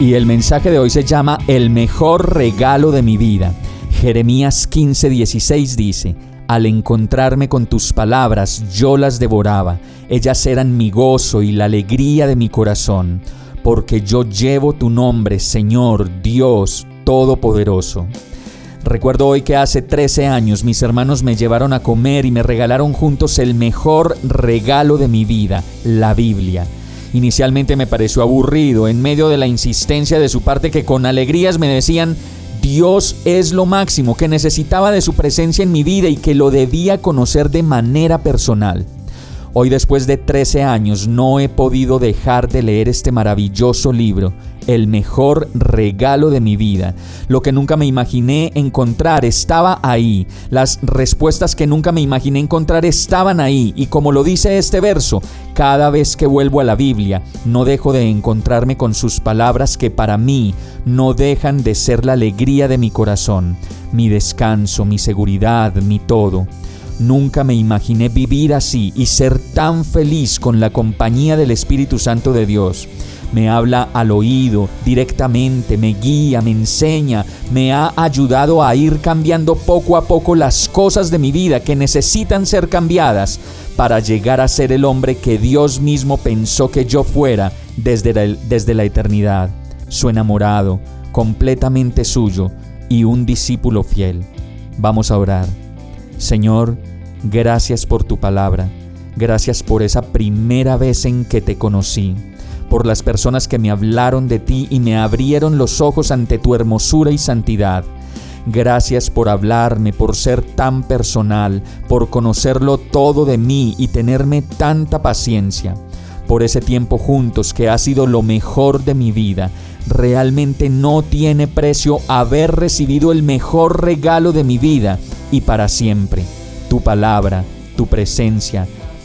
Y el mensaje de hoy se llama El mejor regalo de mi vida. Jeremías 15:16 dice, al encontrarme con tus palabras, yo las devoraba. Ellas eran mi gozo y la alegría de mi corazón, porque yo llevo tu nombre, Señor, Dios Todopoderoso. Recuerdo hoy que hace 13 años mis hermanos me llevaron a comer y me regalaron juntos el mejor regalo de mi vida, la Biblia. Inicialmente me pareció aburrido en medio de la insistencia de su parte que con alegrías me decían, Dios es lo máximo, que necesitaba de su presencia en mi vida y que lo debía conocer de manera personal. Hoy después de 13 años no he podido dejar de leer este maravilloso libro, el mejor regalo de mi vida. Lo que nunca me imaginé encontrar estaba ahí. Las respuestas que nunca me imaginé encontrar estaban ahí. Y como lo dice este verso, cada vez que vuelvo a la Biblia, no dejo de encontrarme con sus palabras que para mí no dejan de ser la alegría de mi corazón, mi descanso, mi seguridad, mi todo. Nunca me imaginé vivir así y ser tan feliz con la compañía del Espíritu Santo de Dios. Me habla al oído directamente, me guía, me enseña, me ha ayudado a ir cambiando poco a poco las cosas de mi vida que necesitan ser cambiadas para llegar a ser el hombre que Dios mismo pensó que yo fuera desde la, desde la eternidad. Su enamorado, completamente suyo y un discípulo fiel. Vamos a orar. Señor, gracias por tu palabra, gracias por esa primera vez en que te conocí, por las personas que me hablaron de ti y me abrieron los ojos ante tu hermosura y santidad. Gracias por hablarme, por ser tan personal, por conocerlo todo de mí y tenerme tanta paciencia, por ese tiempo juntos que ha sido lo mejor de mi vida. Realmente no tiene precio haber recibido el mejor regalo de mi vida y para siempre, tu palabra, tu presencia